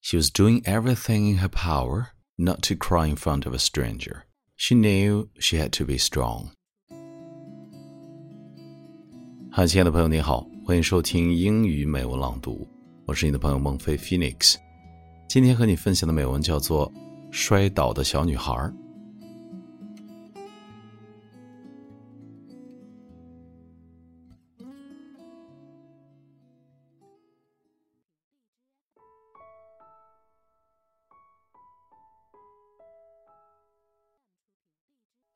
She was doing everything in her power not to cry in front of a stranger. She knew she had to be strong. 嗨，亲爱的朋友，你好，欢迎收听英语美文朗读，我是你的朋友孟非 Phoenix。今天和你分享的美文叫做《摔倒的小女孩》。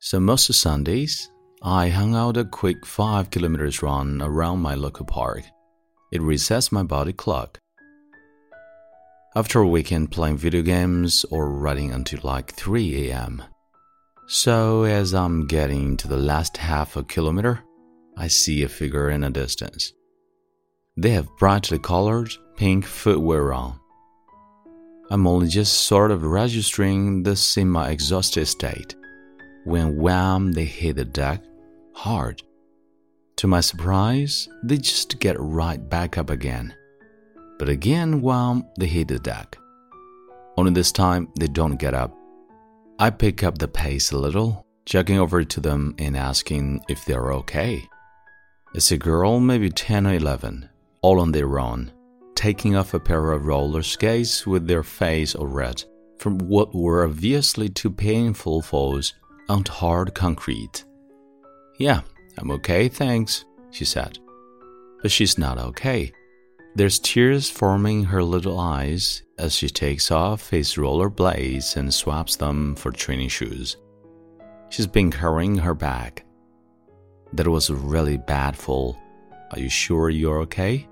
So most Sundays, I hung out a quick 5 kilometers run around my local park. It resets my body clock. After a weekend playing video games or writing until like 3 a.m. So as I'm getting to the last half a kilometer, I see a figure in the distance. They have brightly colored pink footwear on. I'm only just sort of registering this in my exhausted state when wham they hit the deck hard. To my surprise, they just get right back up again. But again, wham, they hit the deck. Only this time, they don't get up. I pick up the pace a little, jogging over to them and asking if they're okay. It's a girl, maybe 10 or 11, all on their own, taking off a pair of roller skates with their face all red from what were obviously two painful falls onto hard concrete. Yeah, I'm okay, thanks, she said. But she's not okay. There's tears forming her little eyes as she takes off his roller blades and swaps them for training shoes. She's been carrying her bag. That was a really bad fall. Are you sure you're okay?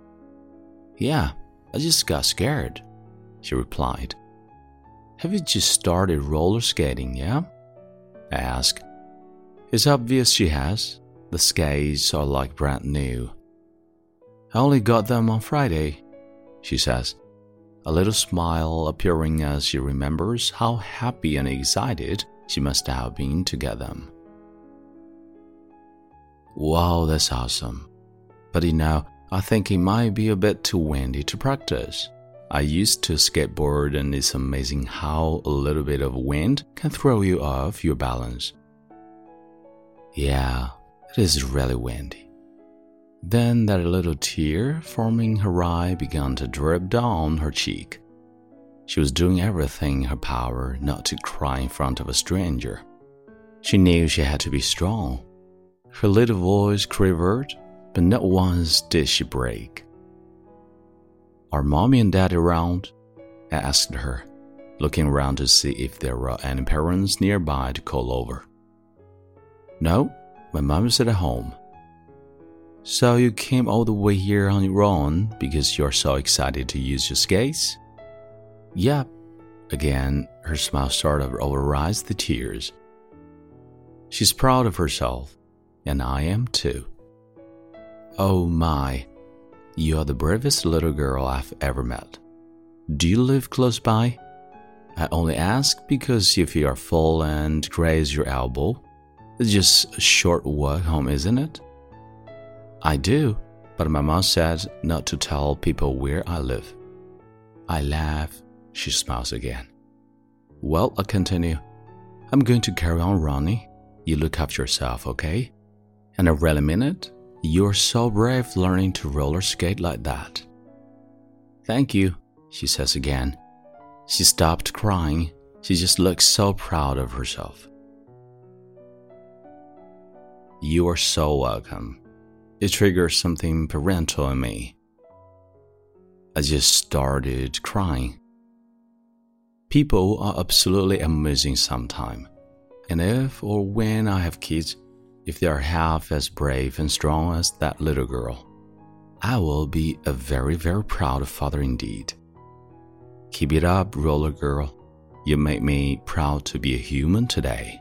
Yeah, I just got scared, she replied. Have you just started roller skating, yeah? I ask. It's obvious she has. The skates are like brand new. I only got them on Friday, she says, a little smile appearing as she remembers how happy and excited she must have been to get them. Wow, that's awesome. But you know, I think it might be a bit too windy to practice. I used to skateboard, and it's amazing how a little bit of wind can throw you off your balance. Yeah, it is really windy. Then that little tear forming her eye began to drip down her cheek. She was doing everything in her power not to cry in front of a stranger. She knew she had to be strong. Her little voice quivered, but not once did she break. Are mommy and daddy around? I asked her, looking around to see if there were any parents nearby to call over. No, my mom is at home. So you came all the way here on your own because you're so excited to use your skates? Yep. Again, her smile sort of overrides the tears. She's proud of herself, and I am too. Oh my, you're the bravest little girl I've ever met. Do you live close by? I only ask because if you are full and graze your elbow, it's just a short walk home, isn't it? I do, but my mom said not to tell people where I live. I laugh. She smiles again. Well, I continue. I'm going to carry on running. You look after yourself, okay? And I really mean it. You're so brave learning to roller skate like that. Thank you, she says again. She stopped crying. She just looks so proud of herself. You are so welcome. It triggers something parental in me. I just started crying. People are absolutely amazing sometimes. And if or when I have kids, if they are half as brave and strong as that little girl, I will be a very, very proud father indeed. Keep it up, roller girl. You make me proud to be a human today.